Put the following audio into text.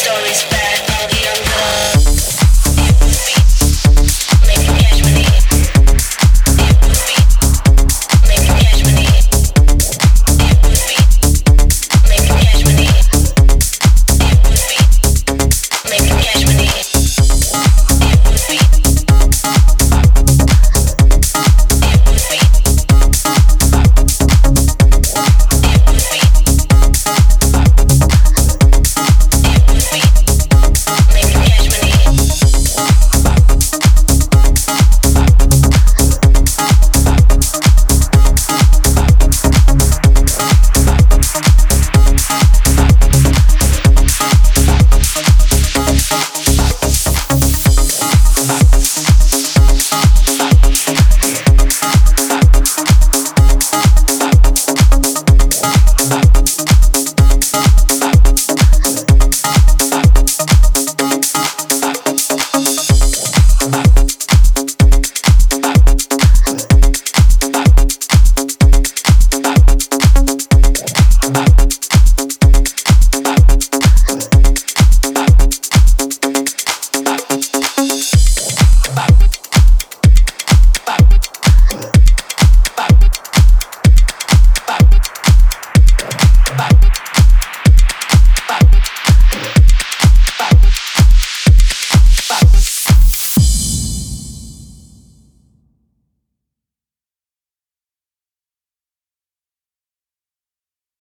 stories back.